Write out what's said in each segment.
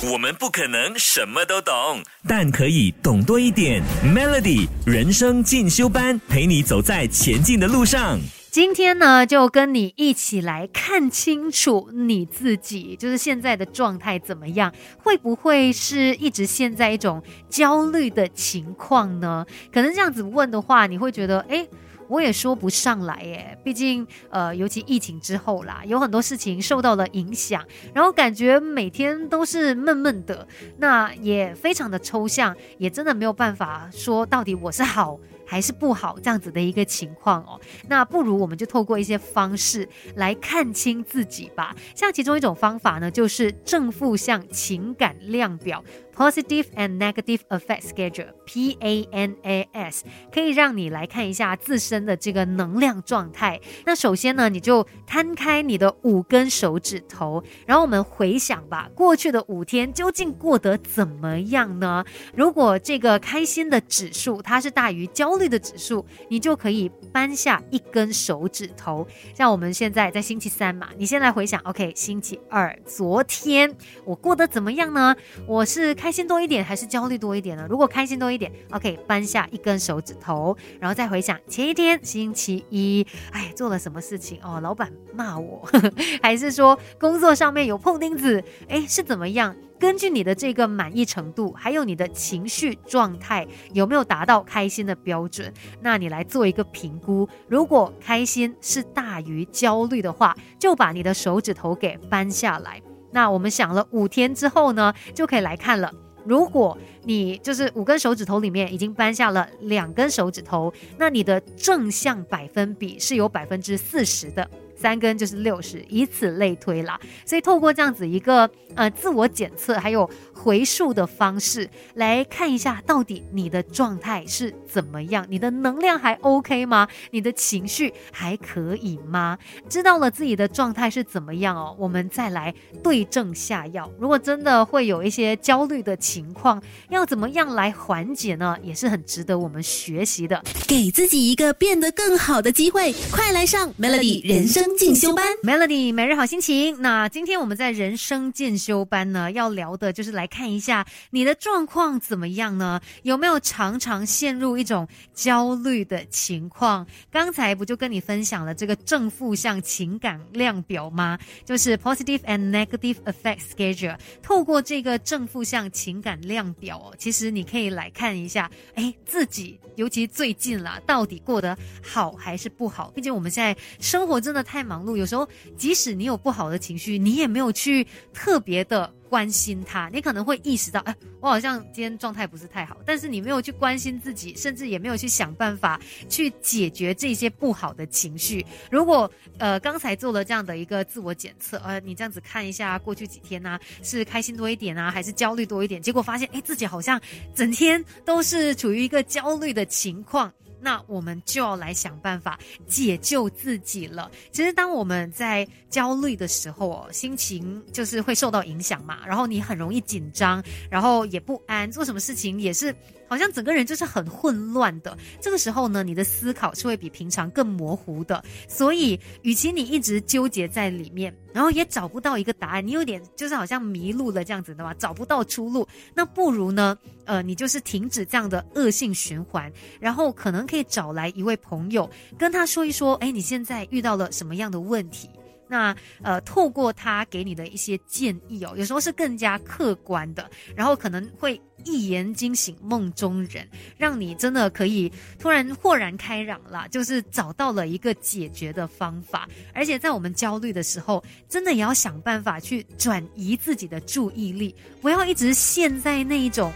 我们不可能什么都懂，但可以懂多一点。Melody 人生进修班，陪你走在前进的路上。今天呢，就跟你一起来看清楚你自己，就是现在的状态怎么样？会不会是一直陷在一种焦虑的情况呢？可能这样子问的话，你会觉得，哎。我也说不上来耶，毕竟呃，尤其疫情之后啦，有很多事情受到了影响，然后感觉每天都是闷闷的，那也非常的抽象，也真的没有办法说到底我是好还是不好这样子的一个情况哦。那不如我们就透过一些方式来看清自己吧，像其中一种方法呢，就是正负向情感量表。Positive and Negative Effect Schedule（PANAS） 可以让你来看一下自身的这个能量状态。那首先呢，你就摊开你的五根手指头，然后我们回想吧，过去的五天究竟过得怎么样呢？如果这个开心的指数它是大于焦虑的指数，你就可以扳下一根手指头。像我们现在在星期三嘛，你先来回想，OK，星期二，昨天我过得怎么样呢？我是开。心多一点还是焦虑多一点呢？如果开心多一点，OK，扳下一根手指头，然后再回想前一天星期一，哎，做了什么事情哦？老板骂我，还是说工作上面有碰钉子？哎，是怎么样？根据你的这个满意程度，还有你的情绪状态有没有达到开心的标准，那你来做一个评估。如果开心是大于焦虑的话，就把你的手指头给扳下来。那我们想了五天之后呢，就可以来看了。如果你就是五根手指头里面已经扳下了两根手指头，那你的正向百分比是有百分之四十的。三根就是六十，以此类推啦。所以透过这样子一个呃自我检测，还有回溯的方式来看一下，到底你的状态是怎么样，你的能量还 OK 吗？你的情绪还可以吗？知道了自己的状态是怎么样哦，我们再来对症下药。如果真的会有一些焦虑的情况，要怎么样来缓解呢？也是很值得我们学习的。给自己一个变得更好的机会，快来上 Melody 人生。进修班，Melody 每日好心情。那今天我们在人生进修班呢，要聊的就是来看一下你的状况怎么样呢？有没有常常陷入一种焦虑的情况？刚才不就跟你分享了这个正负向情感量表吗？就是 Positive and Negative Effect Schedule。透过这个正负向情感量表哦，其实你可以来看一下，哎，自己尤其最近啦，到底过得好还是不好？毕竟我们现在生活真的太……太忙碌，有时候即使你有不好的情绪，你也没有去特别的关心他。你可能会意识到，哎，我好像今天状态不是太好，但是你没有去关心自己，甚至也没有去想办法去解决这些不好的情绪。如果呃刚才做了这样的一个自我检测，呃，你这样子看一下过去几天呢，是开心多一点啊，还是焦虑多一点？结果发现，哎，自己好像整天都是处于一个焦虑的情况。那我们就要来想办法解救自己了。其实，当我们在焦虑的时候，心情就是会受到影响嘛。然后你很容易紧张，然后也不安，做什么事情也是好像整个人就是很混乱的。这个时候呢，你的思考是会比平常更模糊的。所以，与其你一直纠结在里面，然后也找不到一个答案，你有点就是好像迷路了这样子的嘛，找不到出路。那不如呢，呃，你就是停止这样的恶性循环，然后可能可以找来一位朋友，跟他说一说，哎，你现在遇到了什么样的问题？那呃，透过他给你的一些建议哦，有时候是更加客观的，然后可能会一言惊醒梦中人，让你真的可以突然豁然开朗了，就是找到了一个解决的方法。而且在我们焦虑的时候，真的也要想办法去转移自己的注意力，不要一直陷在那一种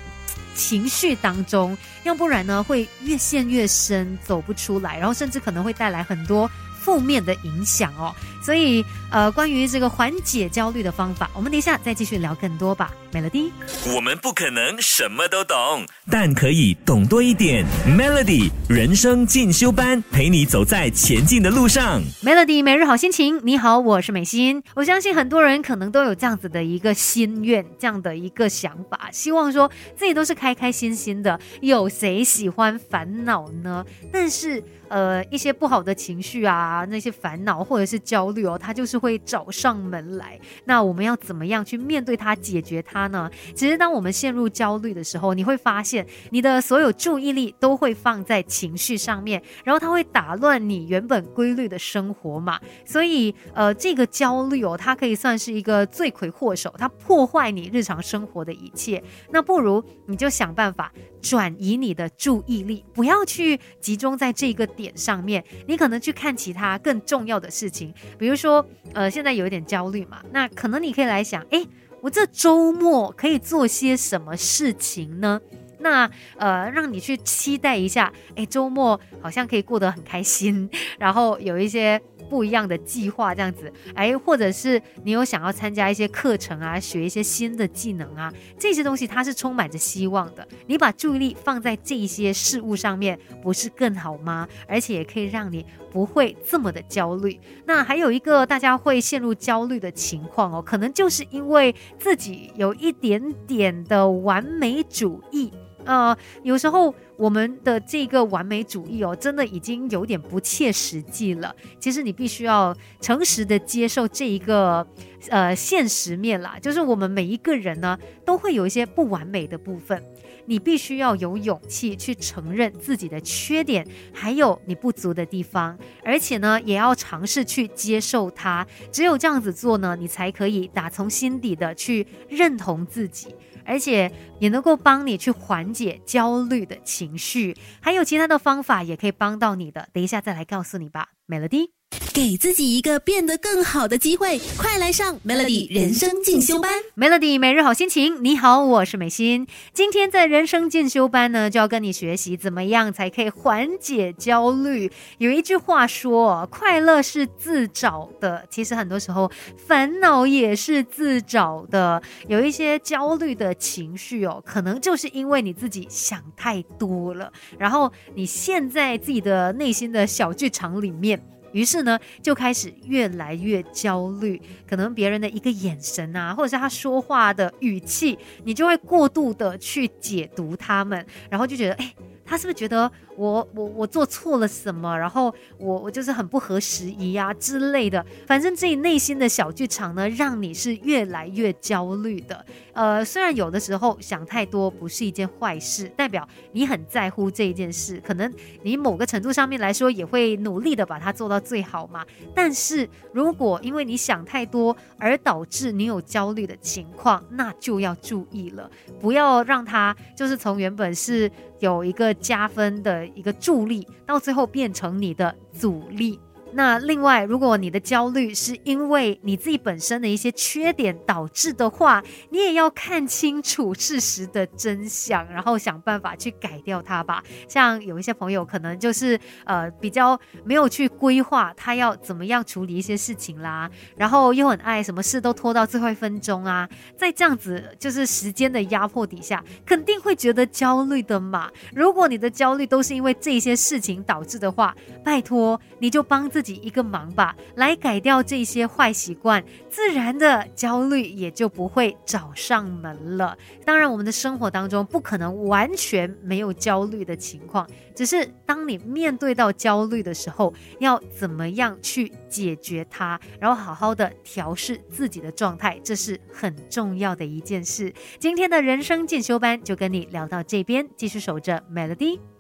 情绪当中，要不然呢会越陷越深，走不出来，然后甚至可能会带来很多。负面的影响哦，所以呃，关于这个缓解焦虑的方法，我们等一下再继续聊更多吧。Melody，我们不可能什么都懂，但可以懂多一点。Melody 人生进修班，陪你走在前进的路上。Melody 每日好心情，你好，我是美心。我相信很多人可能都有这样子的一个心愿，这样的一个想法，希望说自己都是开开心心的。有谁喜欢烦恼呢？但是。呃一些不好的情绪啊，那些烦恼或者是焦虑哦，它就是会找上门来。那我们要怎么样去面对它、解决它呢？其实，当我们陷入焦虑的时候，你会发现你的所有注意力都会放在情绪上面，然后它会打乱你原本规律的生活嘛。所以，呃，这个焦虑哦，它可以算是一个罪魁祸首，它破坏你日常生活的一切。那不如你就想办法转移你的注意力，不要去集中在这个点上面，你可能去看其他更重要的事情。比如说，呃，现在有一点焦虑嘛，那可能你可以来想，诶，我这周末可以做些什么事情呢？那呃，让你去期待一下，诶，周末好像可以过得很开心，然后有一些。不一样的计划，这样子，哎，或者是你有想要参加一些课程啊，学一些新的技能啊，这些东西它是充满着希望的。你把注意力放在这些事物上面，不是更好吗？而且也可以让你不会这么的焦虑。那还有一个大家会陷入焦虑的情况哦，可能就是因为自己有一点点的完美主义。呃，有时候我们的这个完美主义哦，真的已经有点不切实际了。其实你必须要诚实的接受这一个呃现实面啦，就是我们每一个人呢都会有一些不完美的部分，你必须要有勇气去承认自己的缺点，还有你不足的地方，而且呢也要尝试去接受它。只有这样子做呢，你才可以打从心底的去认同自己。而且也能够帮你去缓解焦虑的情绪，还有其他的方法也可以帮到你的。等一下再来告诉你吧美乐蒂。给自己一个变得更好的机会，快来上 Melody 人生进修班。Melody 每日好心情，你好，我是美心。今天在人生进修班呢，就要跟你学习怎么样才可以缓解焦虑。有一句话说，快乐是自找的。其实很多时候，烦恼也是自找的。有一些焦虑的情绪哦，可能就是因为你自己想太多了，然后你陷在自己的内心的小剧场里面。于是呢，就开始越来越焦虑，可能别人的一个眼神啊，或者是他说话的语气，你就会过度的去解读他们，然后就觉得，哎，他是不是觉得？我我我做错了什么？然后我我就是很不合时宜啊之类的。反正自己内心的小剧场呢，让你是越来越焦虑的。呃，虽然有的时候想太多不是一件坏事，代表你很在乎这一件事，可能你某个程度上面来说也会努力的把它做到最好嘛。但是如果因为你想太多而导致你有焦虑的情况，那就要注意了，不要让它就是从原本是有一个加分的一个助力，到最后变成你的阻力。那另外，如果你的焦虑是因为你自己本身的一些缺点导致的话，你也要看清楚事实的真相，然后想办法去改掉它吧。像有一些朋友可能就是呃比较没有去规划他要怎么样处理一些事情啦，然后又很爱什么事都拖到最后一分钟啊，在这样子就是时间的压迫底下，肯定会觉得焦虑的嘛。如果你的焦虑都是因为这些事情导致的话，拜托你就帮自。自己一个忙吧，来改掉这些坏习惯，自然的焦虑也就不会找上门了。当然，我们的生活当中不可能完全没有焦虑的情况，只是当你面对到焦虑的时候，要怎么样去解决它，然后好好的调试自己的状态，这是很重要的一件事。今天的人生进修班就跟你聊到这边，继续守着 Melody。